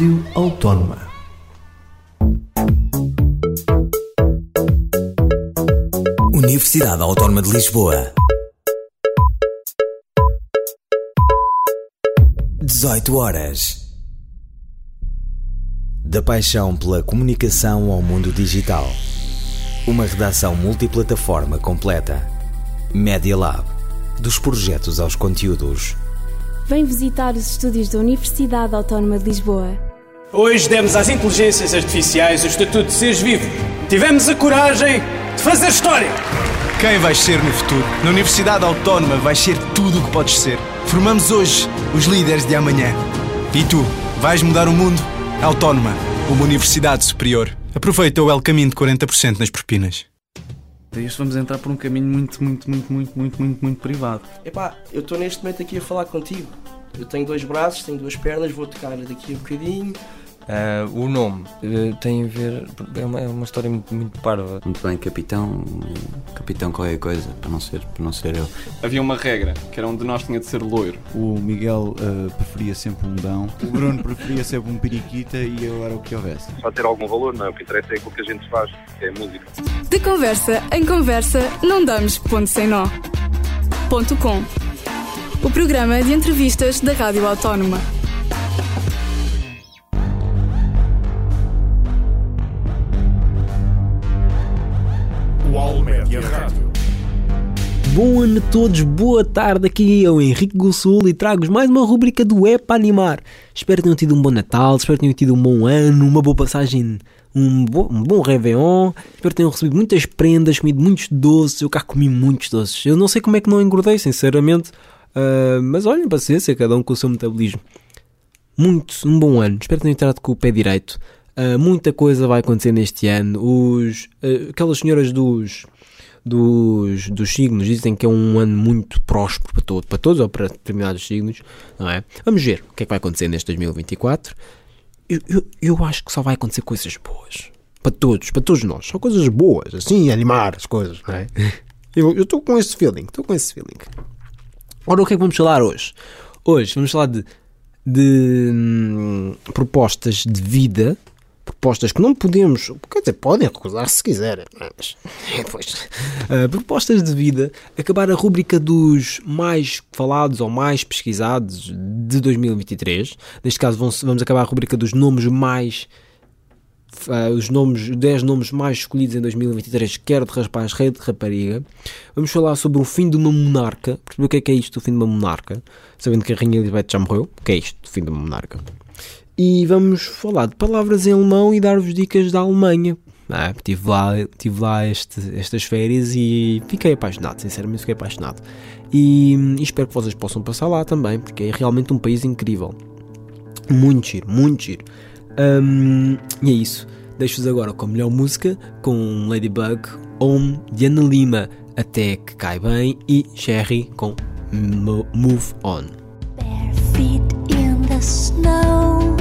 Rádio Autónoma. Universidade Autónoma de Lisboa. 18 horas. Da paixão pela comunicação ao mundo digital. Uma redação multiplataforma completa. Media Lab. Dos projetos aos conteúdos. Vem visitar os estúdios da Universidade Autónoma de Lisboa. Hoje demos às inteligências artificiais o estatuto de seres vivos. Tivemos a coragem de fazer história. Quem vais ser no futuro? Na Universidade Autónoma vais ser tudo o que podes ser. Formamos hoje os líderes de amanhã. E tu, vais mudar o mundo? Autónoma, uma universidade superior. Aproveita o El Caminho de 40% nas propinas. Isto vamos entrar por um caminho muito, muito, muito, muito, muito, muito, muito privado. Epá, eu estou neste momento aqui a falar contigo. Eu tenho dois braços, tenho duas pernas, vou tocar daqui a bocadinho. Uh, o nome uh, tem a ver. É uma, é uma história muito, muito parva. Muito bem, capitão. Capitão qualquer coisa, para não, ser, para não ser eu. Havia uma regra, que era um de nós tinha de ser loiro. O Miguel uh, preferia sempre um dão, o Bruno preferia sempre um periquita e eu era o que houvesse. Pode ter algum valor, não é? O que interessa é aquilo que a gente faz, que é a música. De conversa em conversa, não damos ponto sem nó. Ponto com. O programa de entrevistas da Rádio Autónoma. Rádio. Bom ano a todos, boa tarde, aqui é o Henrique Gossul e trago-vos mais uma rubrica do É para Animar. Espero que tenham tido um bom Natal, espero que tenham tido um bom ano, uma boa passagem, um, um bom Réveillon, espero que tenham recebido muitas prendas, comido muitos doces, eu cá comi muitos doces. Eu não sei como é que não engordei, sinceramente, uh, mas olhem, paciência, cada um com o seu metabolismo. Muito, um bom ano, espero que tenham entrado com o pé direito. Uh, muita coisa vai acontecer neste ano. Os, uh, aquelas senhoras dos, dos, dos signos dizem que é um ano muito próspero para, todo, para todos ou para determinados signos, não é? Vamos ver o que é que vai acontecer neste 2024. Eu, eu, eu acho que só vai acontecer coisas boas. Para todos, para todos nós. Só coisas boas, assim, animar as coisas, não é? Eu estou com esse feeling, estou com esse feeling. Ora, o que é que vamos falar hoje? Hoje vamos falar de, de hum, propostas de vida propostas que não podemos, quer dizer, podem recusar se quiserem, mas depois, uh, propostas de vida, acabar a rúbrica dos mais falados ou mais pesquisados de 2023. Neste caso, vamos, acabar a rúbrica dos nomes mais. Uh, os nomes, 10 nomes mais escolhidos em 2023, quer de rapaz, rei de rapariga. Vamos falar sobre o fim de uma monarca. Perceber o que é que é isto, o fim de uma monarca? Sabendo que a Rainha Elizabeth já morreu. O que é isto, o fim de uma monarca? E vamos falar de palavras em alemão e dar-vos dicas da Alemanha. Ah, tive lá, tive lá este, estas férias e fiquei apaixonado, sinceramente fiquei apaixonado. E, e, espero que vocês possam passar lá também, porque é realmente um país incrível. Muito giro, muito giro. Um, e é isso. Deixo-vos agora com a melhor música, com Ladybug, Home, de Ana Lima, Até que Cai Bem e Sherry com Move On. Bare feet in the snow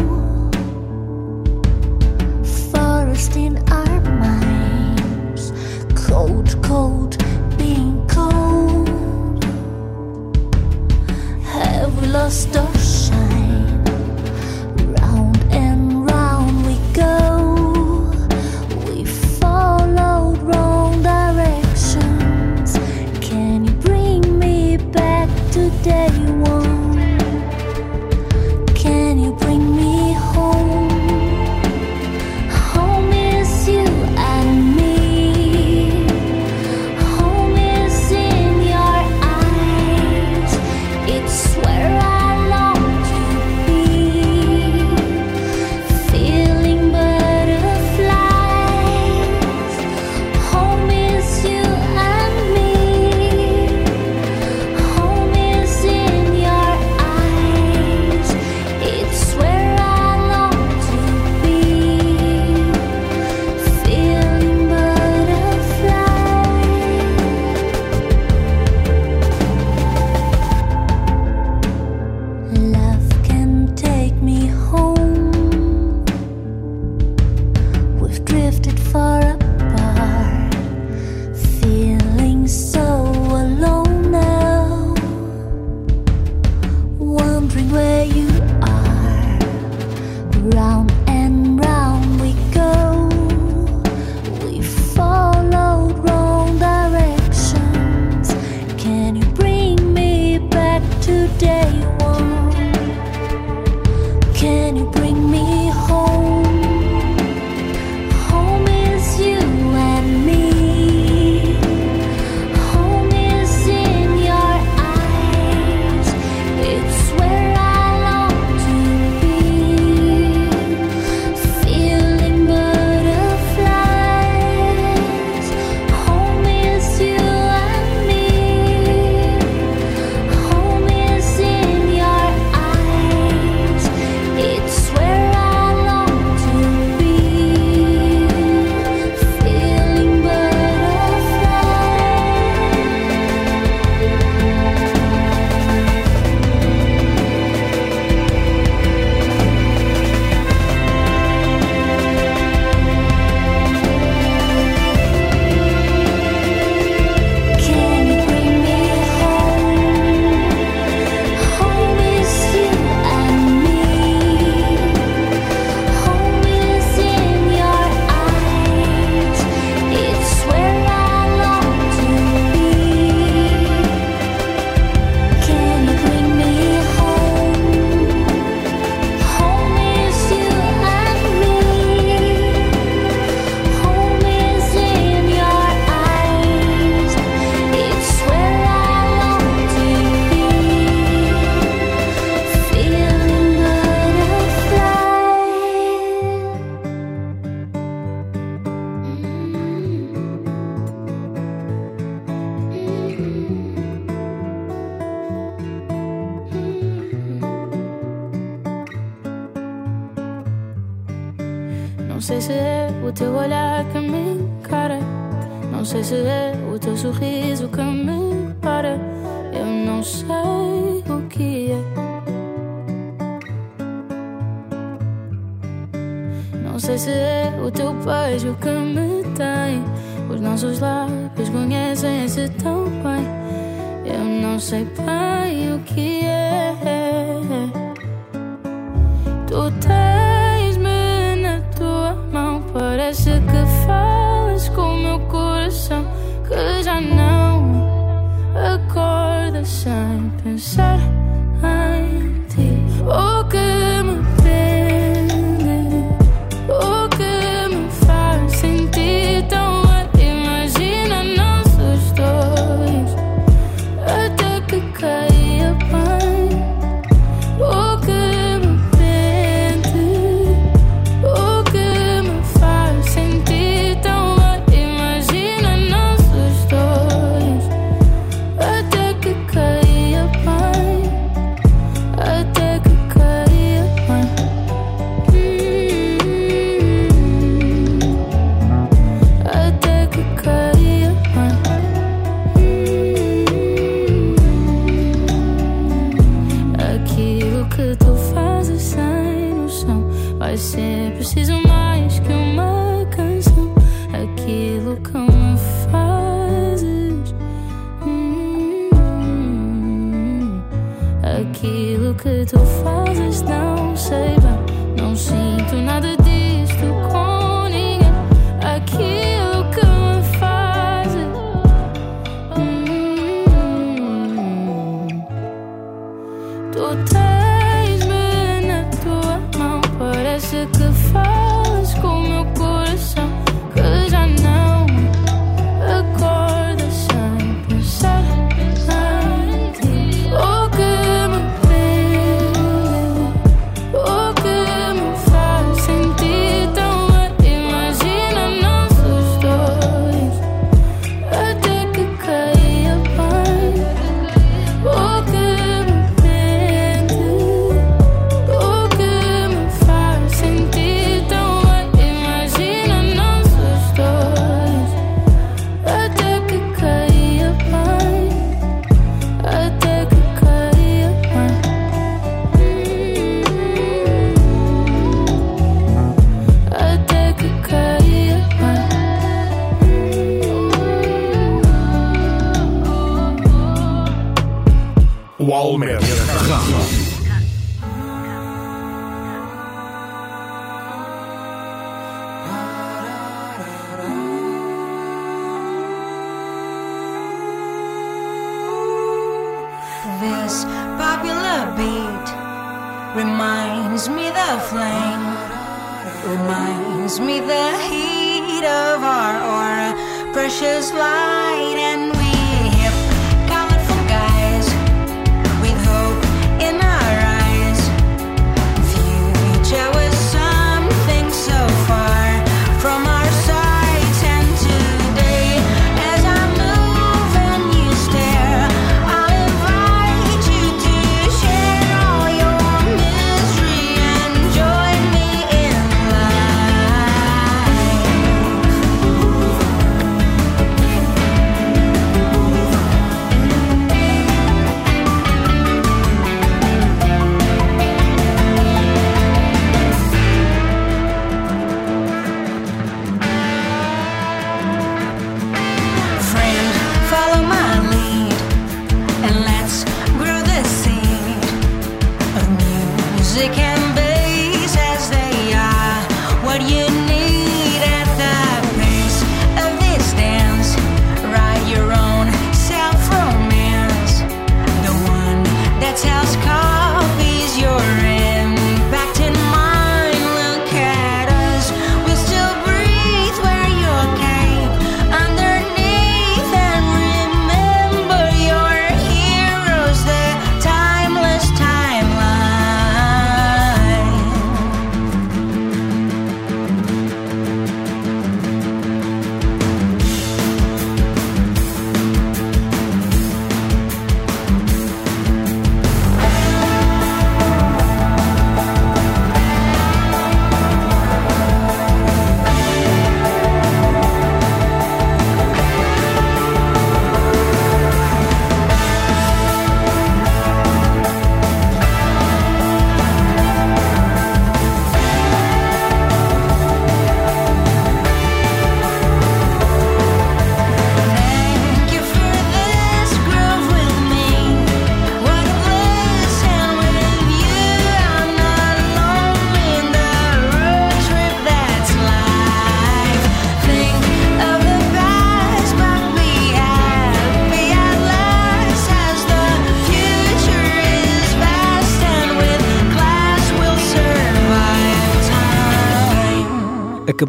Não sei se é o teu beijo que me tem. Os nossos lábios conhecem-se tão bem. Eu não sei bem o que é. Tu tens-me na tua mão. Parece que falas com o meu coração. Que já não acorda sem.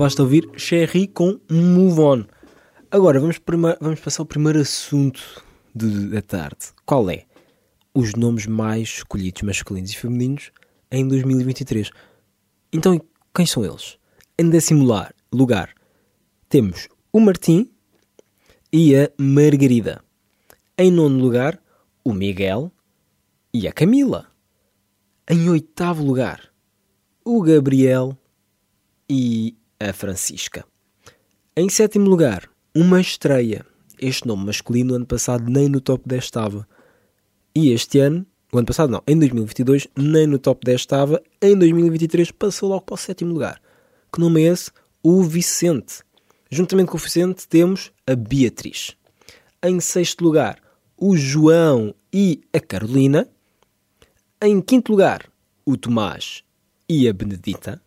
Acabaste de ouvir Cherry com Move On. Agora vamos, vamos passar ao primeiro assunto de- da tarde. Qual é? Os nomes mais escolhidos masculinos e femininos em 2023. Então, quem são eles? Em décimo lugar temos o Martim e a Margarida. Em nono lugar, o Miguel e a Camila. Em oitavo lugar, o Gabriel e a Francisca. Em sétimo lugar, uma estreia. Este nome masculino, ano passado, nem no top 10 estava. E este ano, o ano passado não, em 2022, nem no top 10 estava. Em 2023, passou logo para o sétimo lugar. Que nome é esse? O Vicente. Juntamente com o Vicente, temos a Beatriz. Em sexto lugar, o João e a Carolina. Em quinto lugar, o Tomás e a Benedita.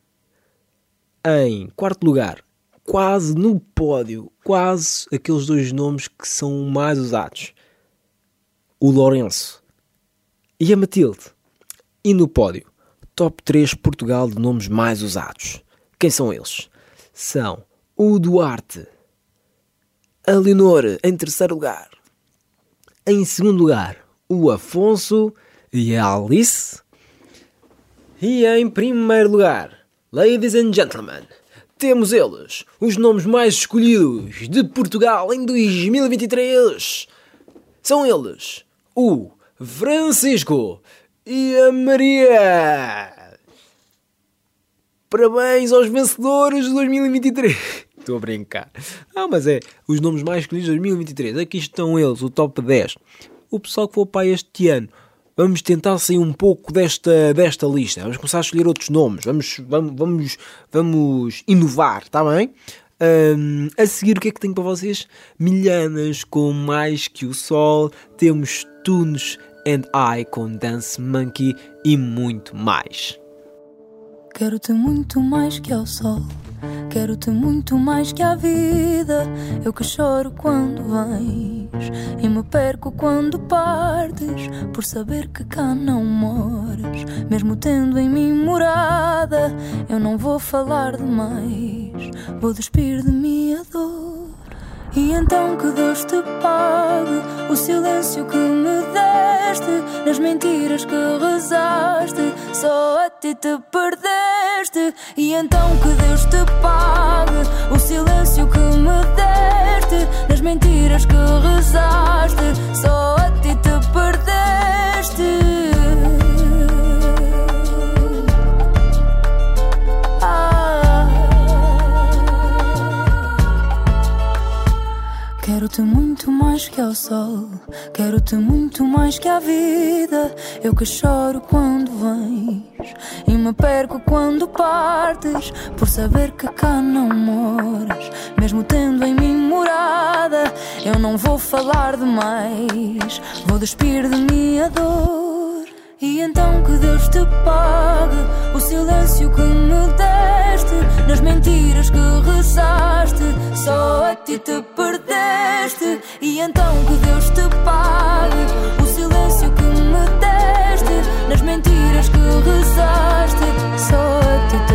Em quarto lugar, quase no pódio, quase aqueles dois nomes que são mais usados: o Lourenço e a Matilde. E no pódio, top 3 Portugal de nomes mais usados. Quem são eles? São o Duarte, a Leonor em terceiro lugar, em segundo lugar, o Afonso e a Alice. E em primeiro lugar, ladies and gentlemen, temos eles, os nomes mais escolhidos de Portugal em 2023. São eles, o Francisco e a Maria. Parabéns aos vencedores de 2023. Estou a brincar. Ah, mas é, os nomes mais escolhidos de 2023. Aqui estão eles, o top 10. O pessoal que for para este ano. Vamos tentar sair um pouco desta, desta lista. Vamos começar a escolher outros nomes. Vamos, vamos, vamos, vamos inovar, está bem? Ahm, a seguir, o que é que tenho para vocês? Milhanas com Mais Que o Sol. Temos Tunes and I com Dance Monkey e muito mais. Quero-te muito mais que ao sol. Quero-te muito mais que à vida. Eu que choro quando vens e me perco quando partes. Por saber que cá não moras, mesmo tendo em mim morada. Eu não vou falar demais, vou despir de mim a dor. E então que Deus te pague o silêncio que me deste, nas mentiras que rezaste, só a ti te perdeste. E então que Deus te pague o silêncio que me deste, nas mentiras que rezaste, só a ti te perdeste. Quero-te muito mais que ao sol, quero-te muito mais que à vida. Eu que choro quando vens e me perco quando partes, por saber que cá não moras, mesmo tendo em mim morada. Eu não vou falar demais, vou despir de mim a dor. E então que Deus te pague o silêncio que me deste, nas mentiras que rezaste, só a ti te perdeste. E então que Deus te pague o silêncio que me deste, nas mentiras que rezaste, só a ti te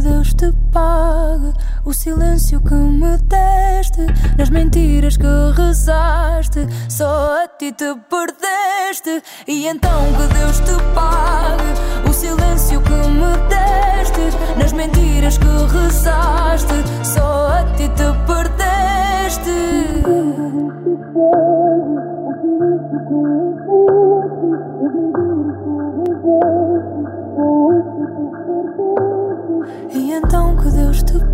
Deus te pague o silêncio que me deste, nas mentiras que rezaste, só a ti te perdeste. E então que Deus te pague o silêncio que me deste, nas mentiras que rezaste, só a ti te perdeste.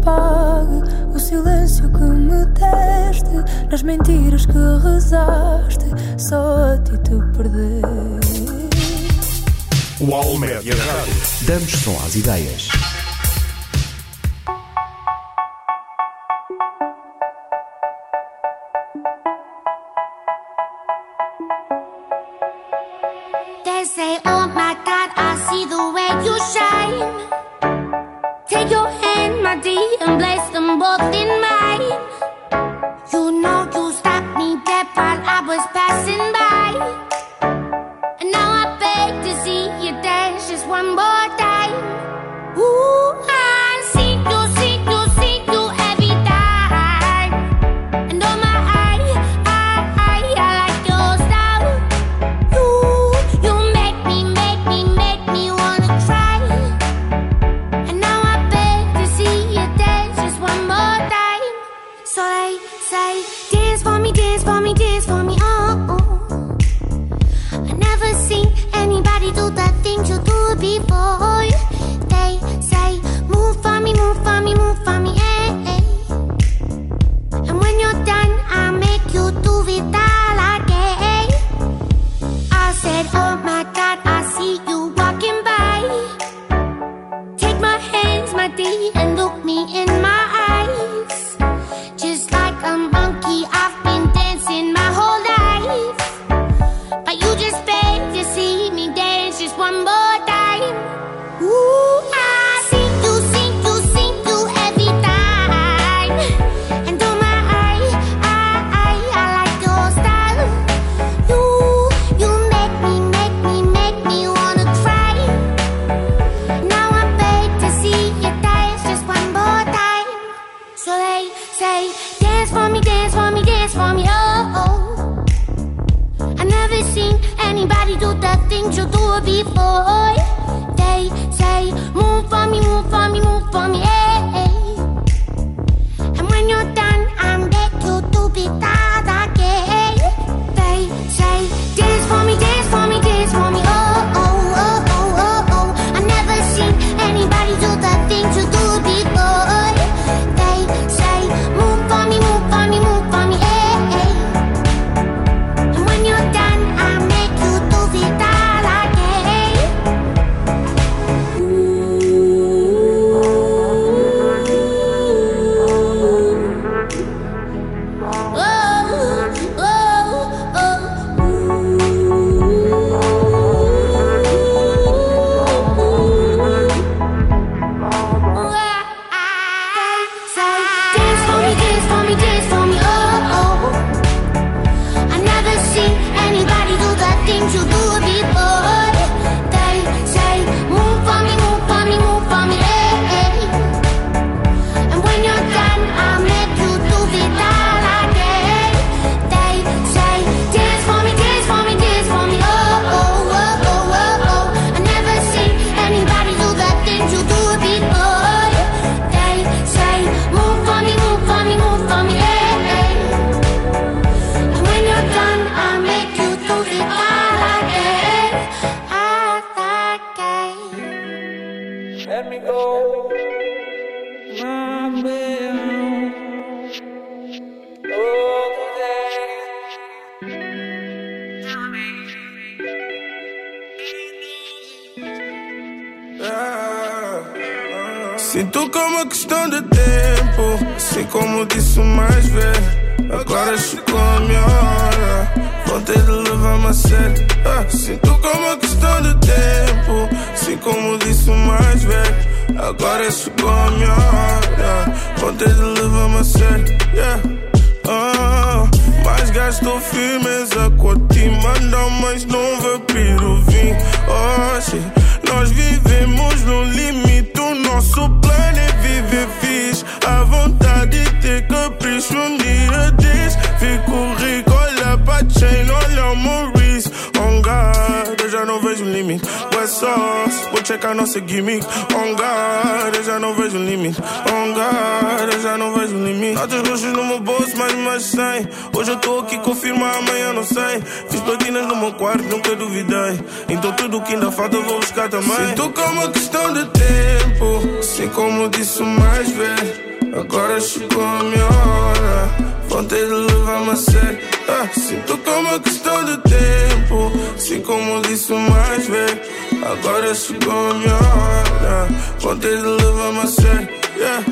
Deus te pague o silêncio que me deste, nas mentiras que rezaste, só a ti te perdeste. O Almédia. Damos som às ideias. Agora chegou a minha hora, vontade de levar-me a sério. Ah, sinto como a questão de tempo, assim como disse o mais velho. Agora chegou a minha hora, vontade de levar-me a sério. Yeah. Ah, mas gastou firmeza com te mandar, mas não vai pedir vinho. Hoje nós vivemos no limite, nosso plano é viver fixe. A vontade de ter capricho um dia diz: Fico rico, olha pra chain, olha o Maurice. On God, eu já não vejo limite. Sauce, vou checar nossa gimmick. On God, eu já não vejo limite. On God, eu já não vejo limite. Notas roxas no meu bolso, mais mais 100. Hoje eu tô aqui, confirma, amanhã não sei. Fiz platinas no meu quarto, nunca duvidei. Então tudo que ainda falta eu vou buscar também. Sinto como uma questão de tempo, assim como disse mais velho. Agora chegou a minha hora, vontade de levar-me a sério. Ah, sinto como uma questão de tempo, assim como disse mais velho. Agora chegou a minha hora, vontade de levar-me a sério. Yeah.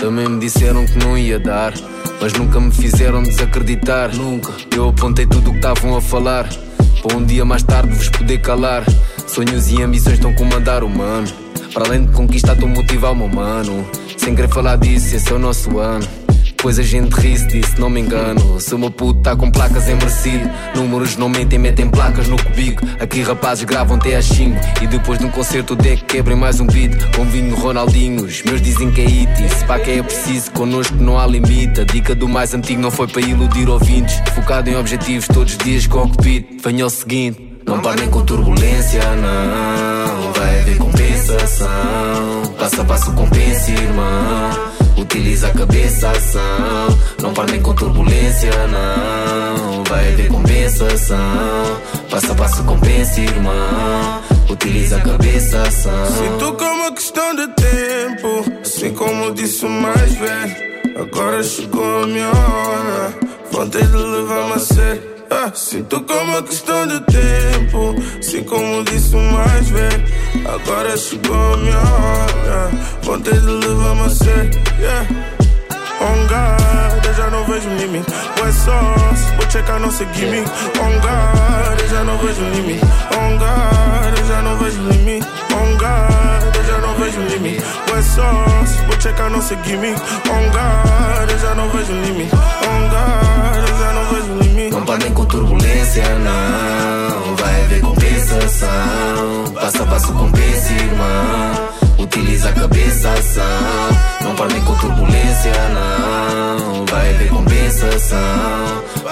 Também me disseram que não ia dar, mas nunca me fizeram desacreditar. Nunca. Eu apontei tudo o que estavam a falar, para um dia mais tarde vos poder calar. Sonhos e ambições estão comandar o mano. Para além de conquistar, estou a motivar o meu mano. Sem querer falar disso, esse é o nosso ano. Depois a gente ri-se não me engano. Se o meu puto tá com placas é merecido. Números não mentem, metem placas no cubico. Aqui rapazes gravam até às 5. E depois de um concerto, o deck quebrem mais um beat. Com vinho Ronaldinhos, meus dizem que é it. Se pá que é preciso, connosco não há limite. A dica do mais antigo não foi para iludir ouvintes. Focado em objetivos todos os dias cockpit. Venha ao seguinte, não parem com turbulência, não. Vai haver compensação. Passo a passo compensa, irmão. Utiliza a cabeça, ação. Não parem com turbulência, não. Vai haver compensação. Passo a passo compensa, irmão. Utiliza a cabeça, ação. Sinto como questão de tempo. Assim como disse o mais velho. Agora chegou a minha hora. Vontade de levar-me a sério. Ah, sinto como uma questão de tempo. Assim como disse mais velho. Agora chegou a minha hora. Vontade de levar-me a sério. Yeah. On guard, eu já não vejo limite. West Sauce, vou checar nossa gimmick. On guard, eu já não vejo limite. On guard, eu já não vejo limite. On guard, eu já não vejo limite. West Sauce, vou checar nossa gimmick. On guard, eu já não vejo limite. On guard, eu já não parem com turbulência, não. Vai haver compensação. Passo a passo compensa, irmão. Utiliza a cabeça, ação. Não parem com turbulência, não. Vai haver compensação.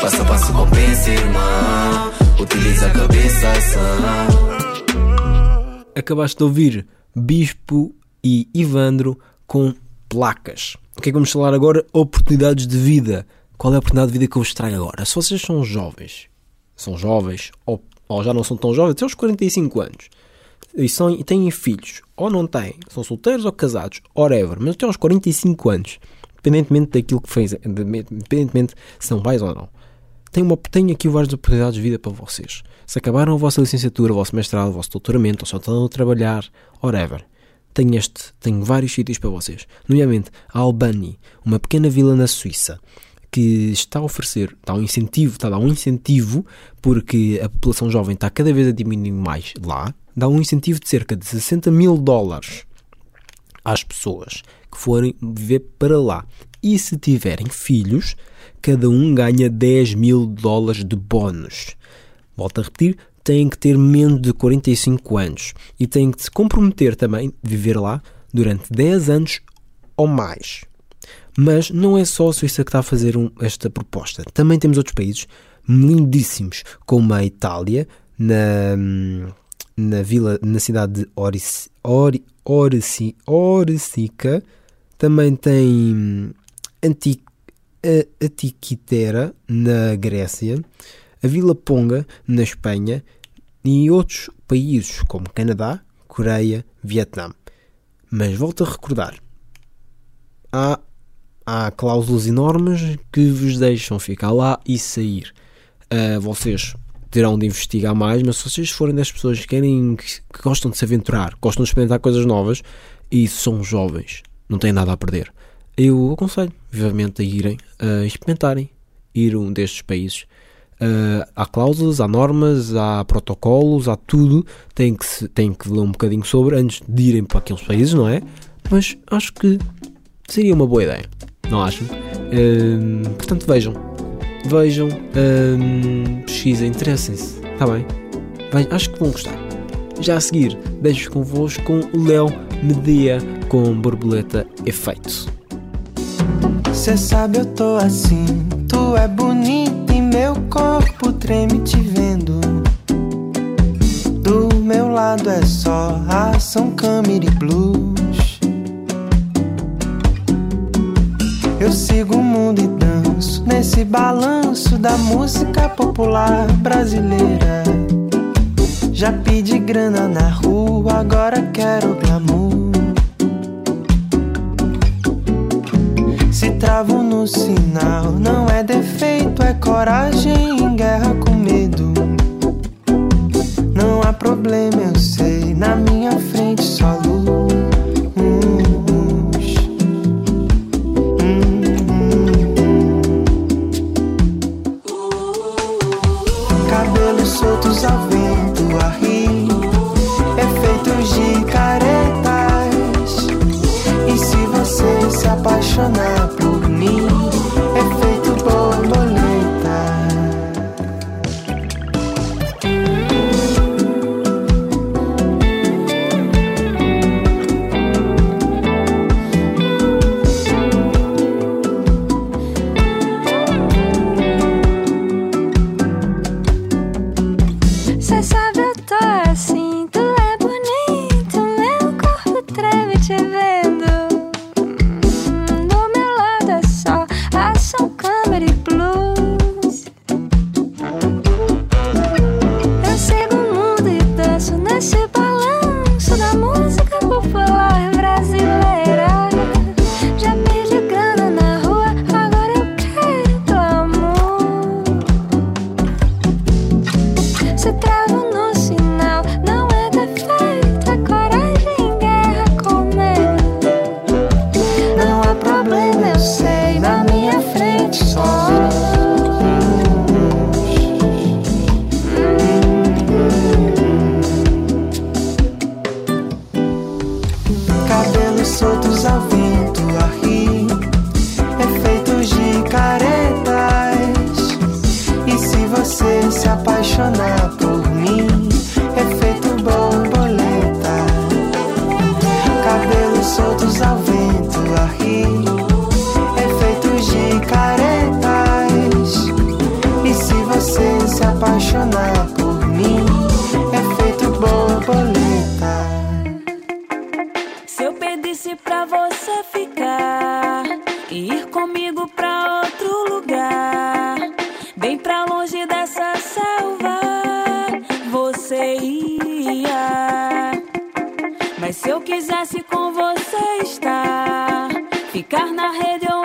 Passo a passo compensa, irmão. Utiliza a cabeça, ação. Acabaste de ouvir Bispo e Ivandro com placas. O que é que vamos falar agora? Oportunidades de vida. Qual é a oportunidade de vida que eu vos trago agora? Se vocês são jovens, são jovens, ou, ou já não são tão jovens, até aos 45 anos, e, são, e têm filhos, ou não têm, são solteiros ou casados, whatever, mas até aos 45 anos, independentemente daquilo que fez, independentemente se são pais ou não, tenho, uma, tenho aqui várias oportunidades de vida para vocês. Se acabaram a vossa licenciatura, o vosso mestrado, o vosso doutoramento, ou só estão a trabalhar, whatever, tenho, este, tenho vários sítios para vocês. Nomeadamente, Albany, uma pequena vila na Suíça, que está a oferecer, está a um incentivo, está a dar um incentivo, porque a população jovem está cada vez a diminuir mais lá, dá um incentivo de cerca de 60 mil dólares às pessoas que forem viver para lá. E se tiverem filhos, cada um ganha 10 mil dólares de bónus. Volto a repetir, têm que ter menos de 45 anos e têm que se comprometer também de viver lá durante 10 anos ou mais. Mas não é só a Suíça que está a fazer um, esta proposta. Também temos outros países lindíssimos, como a Itália, na, na vila, na cidade de Oric, Ori, Orici, Oricica. Também tem Anti, a, Atiquitera, na Grécia. A Vila Ponga, na Espanha. E outros países, como Canadá, Coreia, Vietnã. Mas volto a recordar. Há há cláusulas enormes que vos deixam ficar lá e sair. Uh, vocês terão de investigar mais, mas se vocês forem das pessoas que querem que, que gostam de se aventurar, gostam de experimentar coisas novas e são jovens, não têm nada a perder, eu aconselho vivamente a irem a experimentarem ir a um destes países. Uh, há cláusulas, há normas, há protocolos, há tudo. Tem que, se, tem que ler um bocadinho sobre antes de irem para aqueles países, não é? Mas acho que seria uma boa ideia não acham? Hum, portanto, vejam. Vejam, hum, pesquisem, interessem-se. Está bem? Bem, acho que vão gostar. Já a seguir, deixo convosco com o Léo Medea com borboleta efeito. Cê sabe eu tô assim, tu é bonita e meu corpo treme te vendo. Do meu lado é só ação, câmera e blues. Eu sigo o mundo e danço nesse balanço da música popular brasileira. Já pedi grana na rua, agora quero glamour. Se travo no sinal, não é defeito, é coragem em guerra com medo. Não há problema, eu sei, na minha frente só luz. fizesse com você estar, ficar na rede ou é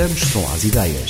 Voltamos só às ideias.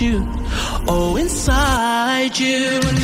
you. Oh, inside you.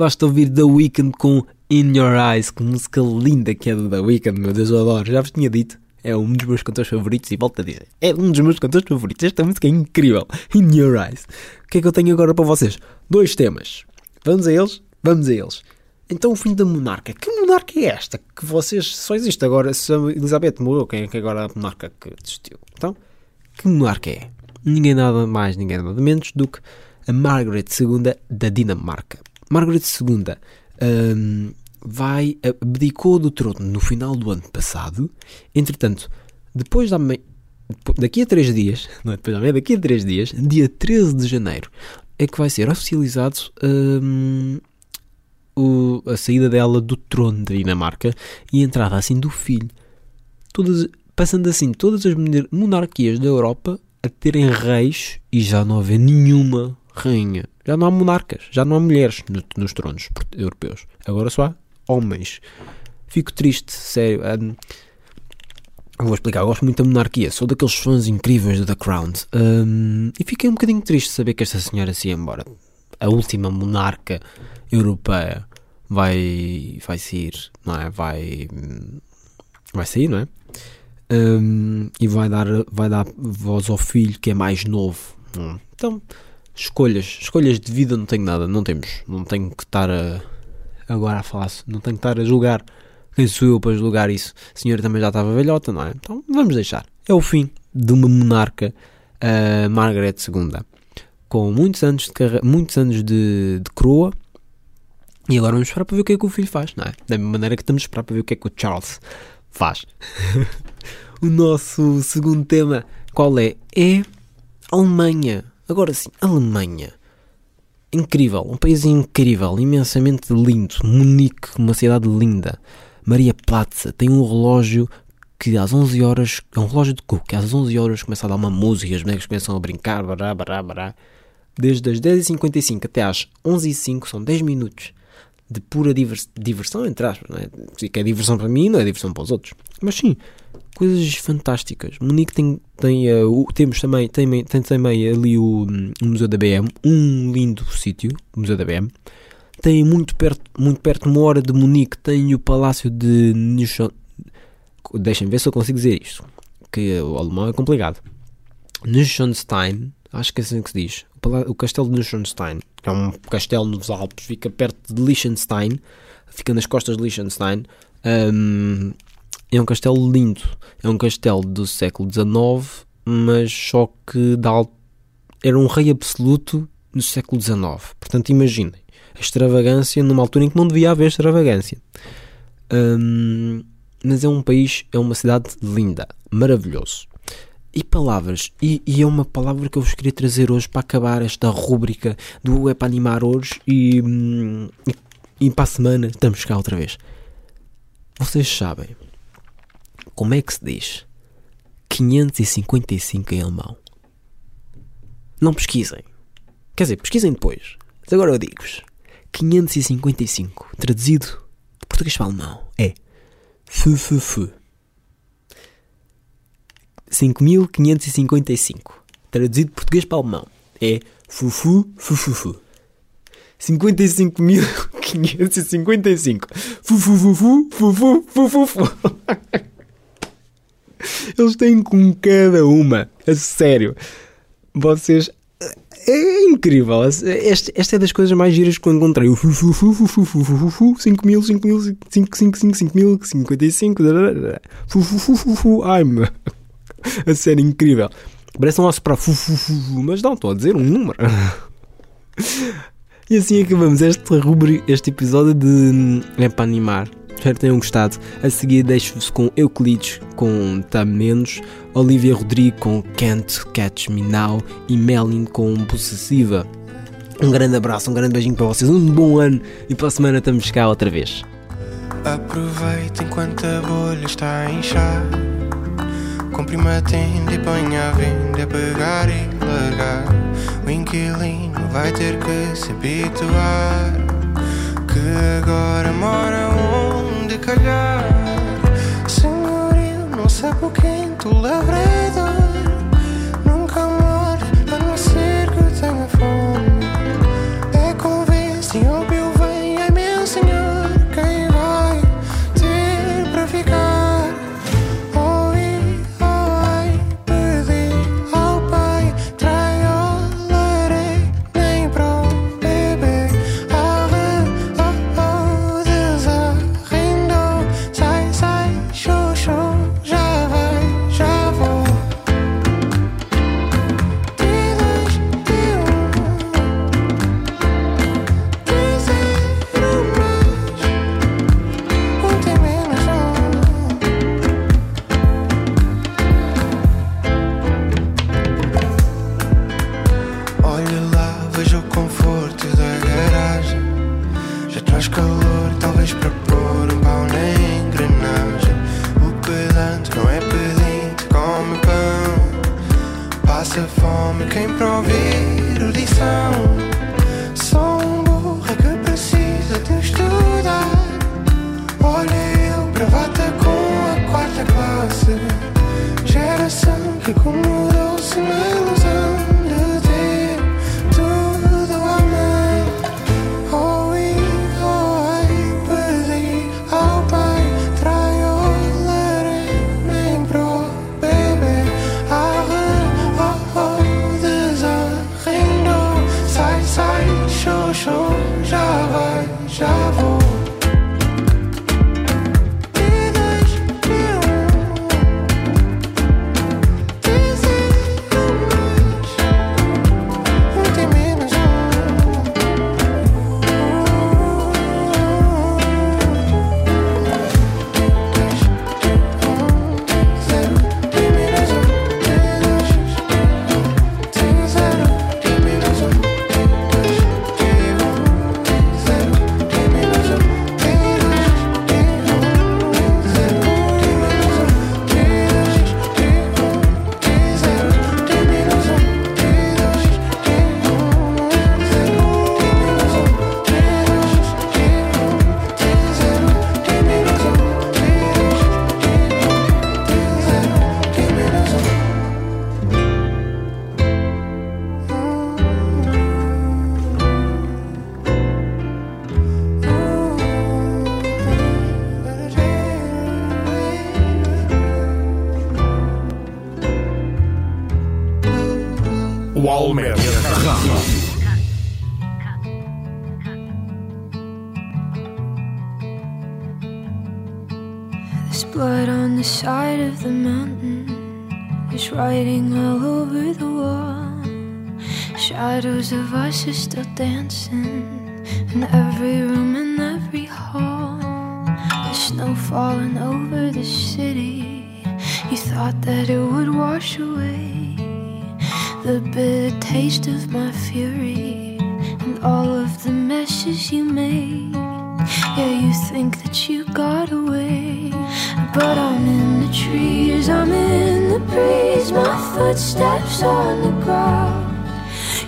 Acabaste de ouvir The Weeknd com In Your Eyes, que música linda que é do The Weeknd, meu Deus, eu adoro. Já vos tinha dito, é um dos meus cantores favoritos e volto a dizer, é um dos meus cantores favoritos. Esta música é incrível. In Your Eyes. O que é que eu tenho agora para vocês? Dois temas. Vamos a eles? Vamos a eles. Então, o fim da monarca. Que monarca é esta? Que vocês só existe agora. Se Elizabeth morreu, quem é que agora é a monarca que desistiu? Então, que monarca é? Ninguém nada mais, ninguém nada menos do que a Margaret II da Dinamarca. Margaret II hum, vai, abdicou do trono no final do ano passado. Entretanto, depois da daqui a três dias, não é depois da daqui a três dias, dia 13 de janeiro, é que vai ser oficializado hum, o- a saída dela do trono da Dinamarca e a entrada assim do filho. Todas, passando assim todas as monar- monarquias da Europa a terem reis e já não haver nenhuma rainha. Já não há monarcas, já não há mulheres no- nos tronos europeus. Agora só há homens. Fico triste, sério. hum, eu vou explicar, eu gosto muito da monarquia, sou daqueles fãs incríveis de The Crown. hum, e fiquei um bocadinho triste de saber que esta senhora se ia embora. A última monarca europeia vai, vai sair, não é? Vai, hum, vai sair, não é? Hum, e vai dar, vai dar voz ao filho que é mais novo. Hum. Então, escolhas, escolhas de vida não tenho nada, não temos, não tenho que estar a, agora a falar, não tenho que estar a julgar. Quem sou eu para julgar isso? A senhora também já estava velhota, não é? Então vamos deixar. É o fim de uma monarca, a Margaret II, com muitos anos de, carre- muitos anos de, de coroa. E agora vamos esperar para ver o que é que o filho faz, não é? Da mesma maneira que estamos a esperar para ver o que é que o Charles faz. o nosso segundo tema, qual é? É Alemanha. Agora sim, Alemanha. Incrível, um país incrível, imensamente lindo. Munique, uma cidade linda. Maria Platza tem um relógio que às 11 horas, é um relógio de cu, que às 11 horas começa a dar uma música, as bonecas começam a brincar, bará, bará, bará. Desde as 10h55 até às 11h05 são 10 minutos de pura divers- diversão, entre aspas, não é? Se que é diversão para mim, não é diversão para os outros. Mas sim, coisas fantásticas. Munique tem, tem, o- temos também, tem, tem também ali o, hum, o Museu da BM, um lindo sítio, o Museu da BM. Tem muito perto, muito perto, uma hora de Munique, tem o Palácio de Neuschwanstein. Deixem-me ver se eu consigo dizer isto, que o alemão é complicado. Neuschwanstein, acho que é assim que se diz. O castelo de Neuschwanstein, que é um castelo nos Alpes, fica perto de Liechtenstein, fica nas costas de Liechtenstein. Hum, é um castelo lindo. É um castelo do século XIX, mas só que era um rei absoluto no século XIX. Portanto, imaginem a extravagância numa altura em que não devia haver extravagância. Hum, mas é um país, é uma cidade linda, maravilhoso. E palavras, e, e é uma palavra que eu vos queria trazer hoje para acabar esta rúbrica do É para animar hoje e, hum, e, e para a semana estamos cá outra vez. Vocês sabem como é que se diz 555 em alemão? Não pesquisem. Quer dizer, pesquisem depois. Mas agora eu digo-vos. 555, traduzido de português para alemão, é FFF. 5555, traduzido de português para alemão, é FUFU FUFUFU. 55.555 FUFUFUFU FUFU FUFUFU. Eles têm com cada uma. A sério. Vocês. É incrível. Este, esta é das coisas mais giras que eu encontrei. O 5 mil, 5 mil, 5, 5, 5, 5 mil, 55. Ai-me. A sério, incrível. Parece um osso para mas não, estou a dizer um número. E assim acabamos este, rubri, este episódio de É para animar Espero que tenham gostado. A seguir deixo-vos com Euclides com Tá Menos, Olivia Rodrigo com Can't Catch Me Now e Melin com Possessiva. Um grande abraço, um grande beijinho para vocês, um bom ano e para a semana estamos cá outra vez. Aproveita enquanto a bolha está a inchar. Compre uma tenda e ponha a venda, pegar e largar. O inquilino vai ter que se habituar. Que agora mora de callar. Senhorio, no sabo quem tu labreda. Nunca amor, a não ser que eu tenha fome. É convenção. L'envie, l'odyssée burro que precisa de estudar Olhei provata com a quarta classe Geração que incomodou-se na Us are still dancing in every room and every hall. The snow falling over the city. You thought that it would wash away the bitter taste of my fury and all of the messes you made. Yeah, you think that you got away, but I'm in the trees, I'm in the breeze, my footsteps on the ground.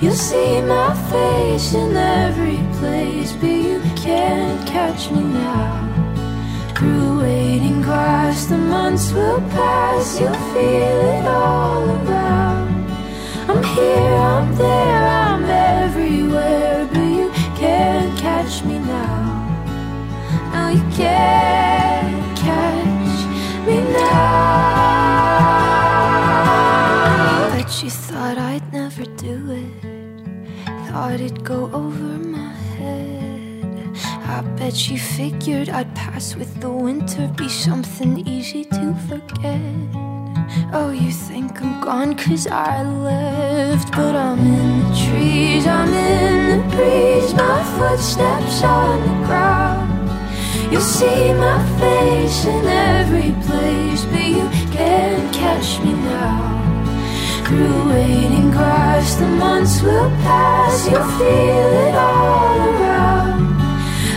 You'll see my face in every place, but you can't catch me now. Through waiting grass, the months will pass, you'll feel it all around. I'm here, I'm there, I'm everywhere, but you can't catch me now. No, you can't catch me now. Bet you thought I'd never do it, thought it'd go over my head. I bet you figured I'd pass with the winter, be something easy to forget. Oh, you think I'm gone cause I left But I'm in the trees, I'm in the breeze My footsteps on the ground You'll see my face in every place But you can't catch me now Through waiting grass, the months will pass You'll feel it all around.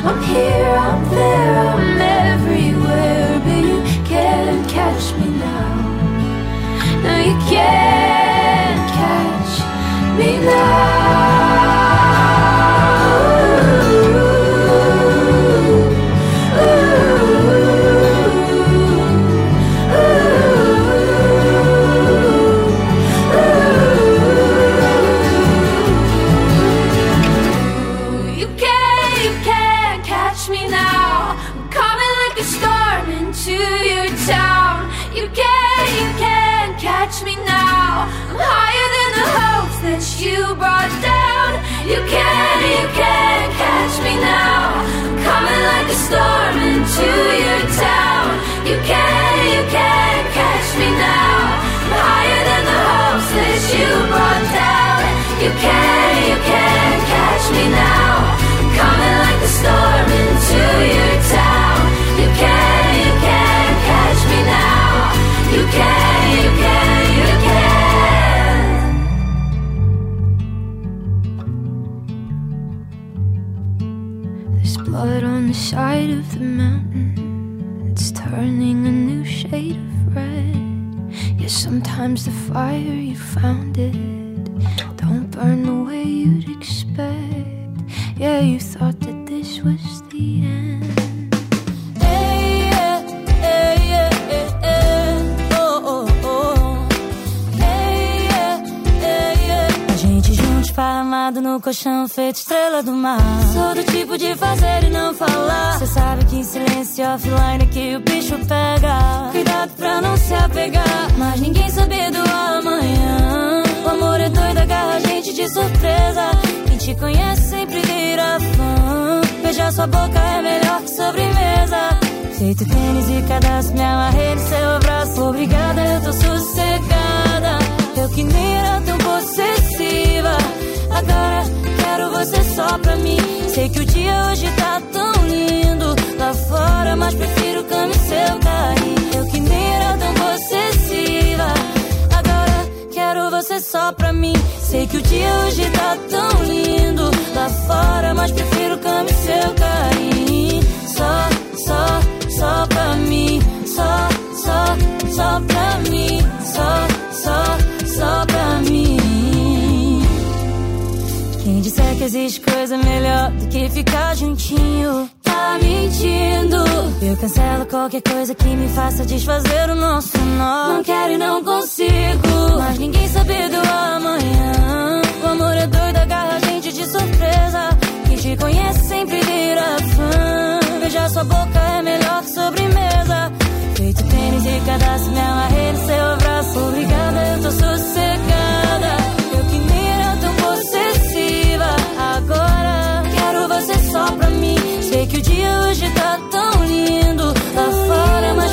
I'm here, I'm there, I'm everywhere But you can't catch me now. No, you can't catch me now. Sua boca é melhor que sobremesa. Feito tênis e cadastro, me amarrei no seu abraço. Obrigada, eu tô sossegada. Eu que nem era tão possessiva. Agora quero você só pra mim. Sei que o dia hoje tá tão lindo lá fora, mas prefiro cama seu carinho. Eu que nem era tão possessiva. Agora quero você só pra mim. Sei que o dia hoje tá tão lindo lá fora, mas prefiro cama e seu carinho. Só, só, só pra mim. Só, só, só pra mim. Só, só, só pra mim. Quem disser que existe coisa melhor do que ficar juntinho, tá mentindo. Eu cancelo qualquer coisa que me faça desfazer o nosso nó. Não quero e não consigo, mas ninguém sabe do amanhã. O amor é doido, agarra Conhece sempre vira fã. Beijar sua boca é melhor que sobremesa. Feito tênis e cadastro, me amarrei no seu abraço. Obrigada, eu tô sossegada. Eu que nem era tão possessiva. Agora quero você só pra mim. Sei que o dia hoje tá tão lindo lá fora, mas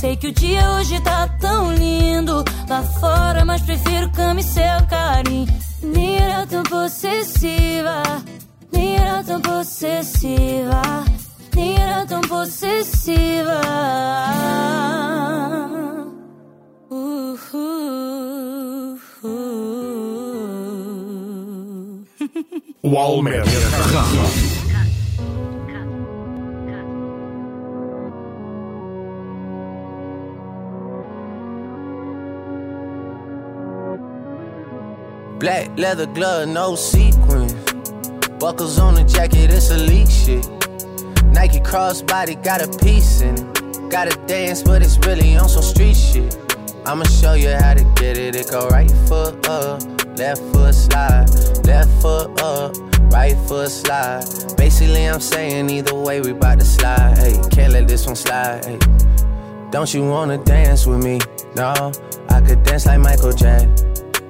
Sei que o dia hoje tá tão lindo lá fora, mas prefiro cama e seu carinho. Mira tão possessiva, mira tão possessiva, mira tão possessiva. Uh, uh, uh. Média Rádio. Black leather glove, no sequins. Buckles on the jacket, it's elite shit. Nike crossbody got a piece in it. Gotta dance, but it's really on some street shit. I'ma show you how to get it. It go right foot up, left foot slide, left foot up, right foot slide. Basically, I'm saying either way, we bout to slide. Hey, can't let this one slide. Hey. Don't you wanna dance with me? No, I could dance like Michael Jackson.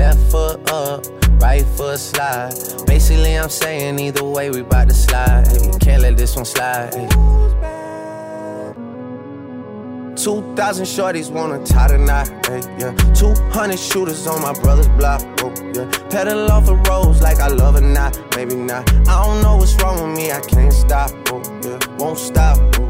left foot up, right foot slide. Basically, I'm saying either way, we bout to slide. Hey, can't let this one slide. Hey. 2,000 shorties wanna tie the knot, hey, yeah. 200 shooters on my brother's block, oh, yeah. Pedal off the roads like I love it not, maybe not. I don't know what's wrong with me, I can't stop, oh, yeah. Won't stop, oh.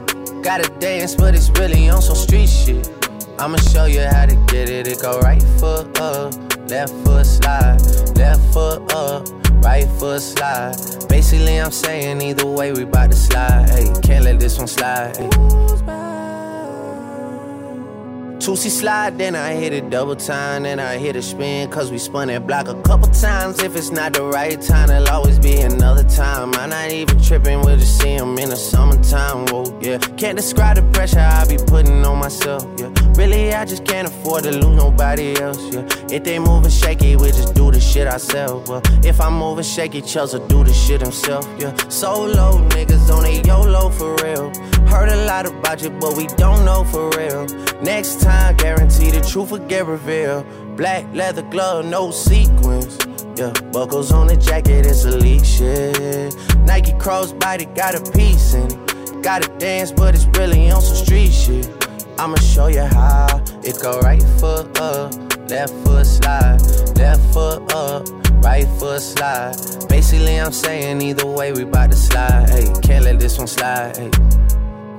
Gotta dance, but it's really on some street shit. I'ma show you how to get it. It go right foot up, left foot slide, left foot up, right foot slide. Basically, I'm saying either way, we bout to slide. Hey, can't let this one slide. Hey. Two-C slide, then I hit it double time, then I hit a spin, cause we spun that block a couple times. If it's not the right time, it'll always be another time. I'm not even tripping, we'll just see in the summertime, whoa, yeah. Can't describe the pressure I be putting on myself, yeah. Really, I just can't afford to lose nobody else, yeah. If they moving shaky, we just do the shit ourselves, well. If I'm moving shaky, Chelsea do the shit himself, yeah. Solo niggas on a YOLO for real. Heard a lot about you, but we don't know for real. Next time, guarantee the truth will get revealed. Black leather glove, no sequins. Yeah, buckles on the jacket, it's elite shit. Nike crossbody got a piece in it. Gotta dance, but it's really on some street shit. I'ma show you how. It go right foot up, left foot slide, left foot up, right foot slide. Basically, I'm saying either way, we bout to slide. Hey, can't let this one slide. Hey.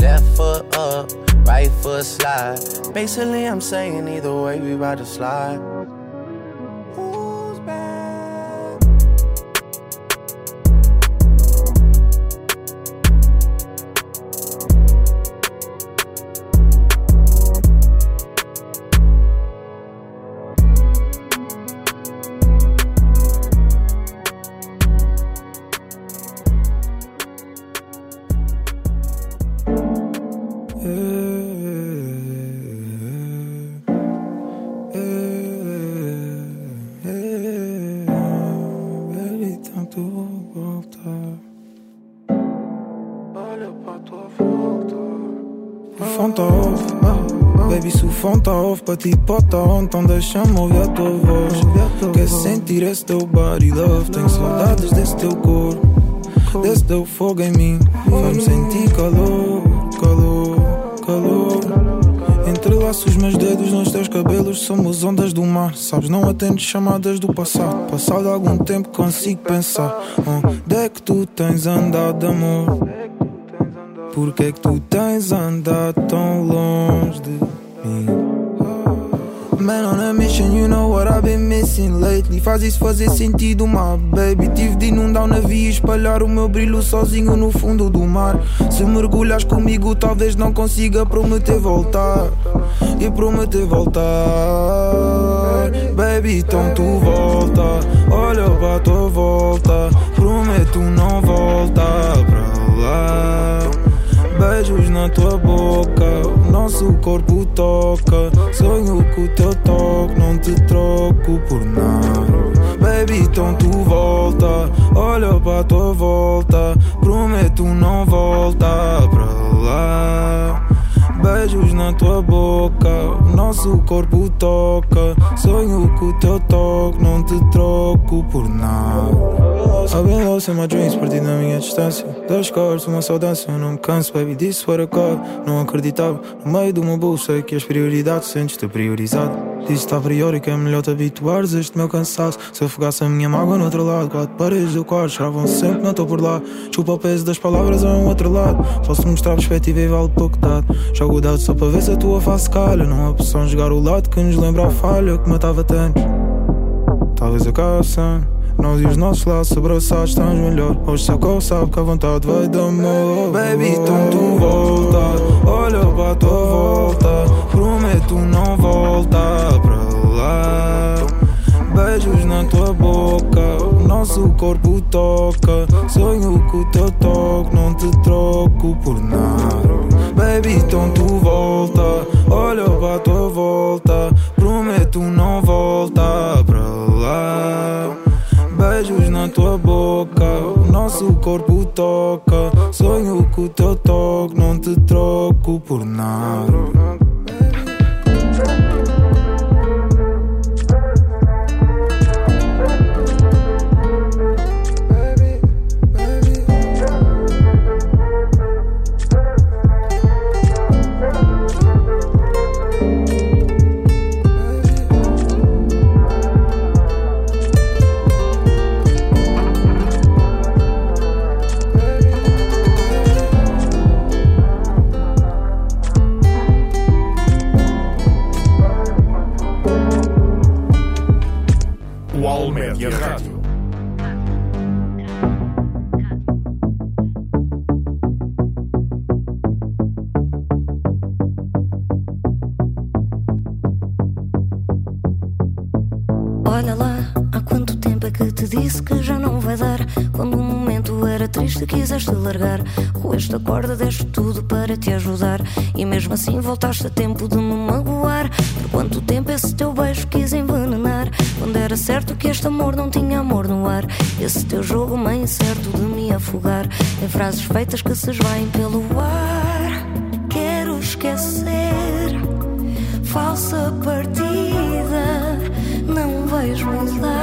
left foot up, right foot slide. Basically, I'm saying either way, we about to slide. Tá on, então deixa-me ouvir a tua voz. Quer sentir esse teu body love, tenho saudades desse teu corpo, desse teu fogo em mim. Faz-me sentir calor, calor, calor. Entrelaço os meus dedos nos teus cabelos, somos ondas do mar. Sabes, não atendo chamadas do passado. Passado algum tempo consigo pensar. Onde é que tu tens andado, amor? Por que é que tu tens andado tão longe de? Man on a mission, you know what I've been missing lately. Faz isso fazer sentido, my baby. Tive de inundar o navio e espalhar o meu brilho sozinho no fundo do mar. Se mergulhas comigo, talvez não consiga prometer voltar. E prometer voltar. Baby, então tu volta. Olha para a tua volta. Prometo não voltar para lá. Beijos na tua boca, nosso corpo toca. Sonho com o teu toque, não te troco por nada. Baby, então tu volta, olha para tua volta. Prometo não voltar para lá. Beijos na tua boca, o nosso corpo toca. Sonho com o teu toque, não te troco por nada. I've been lost in my dreams, perdido na minha distância. Das cores, uma saudade, eu não me canso, baby. Disse I got, não acreditava. No meio meu bolso, sei que as prioridades sentes-te priorizado. Disse-te a priori que é melhor te habituares a este meu cansaço. Se afogasse a minha mágoa no outro lado, quatro paredes do quarto, charavam sempre, não estou por lá. Chupa o peso das palavras a um outro lado. Posso mostrar perspectiva e vale pouco dado. Jogo dado só para ver se a tua face calha. Não há opção jogar o lado que nos lembra a falha que matava tantos. Talvez a caça. Nós e os nossos laços abraçados estamos melhor. Hoje seu corpo sabe que a vontade vai de amor. Baby, então tu volta. Olha para tua volta. Prometo não voltar para lá. Beijos na tua boca. O nosso corpo toca. Sonho com o teu toque. Não te troco por nada. Baby, então tu volta. Olha para a tua volta. Prometo não voltar para lá. Beijos na tua boca, o nosso corpo toca. Sonho com o teu toque, não te troco por nada. Te ajudar. E mesmo assim voltaste a tempo de me magoar. Por quanto tempo esse teu beijo quis envenenar? Quando era certo que este amor não tinha amor no ar. Esse teu jogo meio certo de me afogar. Em frases feitas que se esvaem pelo ar. Quero esquecer, falsa partida não vais mudar.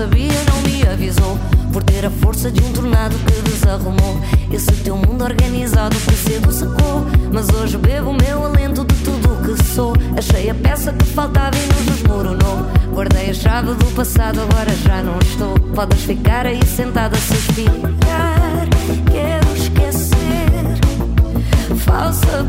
Sabia não me avisou. Por ter a força de um tornado que desarrumou Esse teu mundo organizado que cedo secou Mas hoje bebo o meu alento de tudo o que sou. Achei a peça que faltava e nos desmoronou. Guardei a chave do passado, agora já não estou. Podes ficar aí sentada a suspirar Quero esquecer Falsa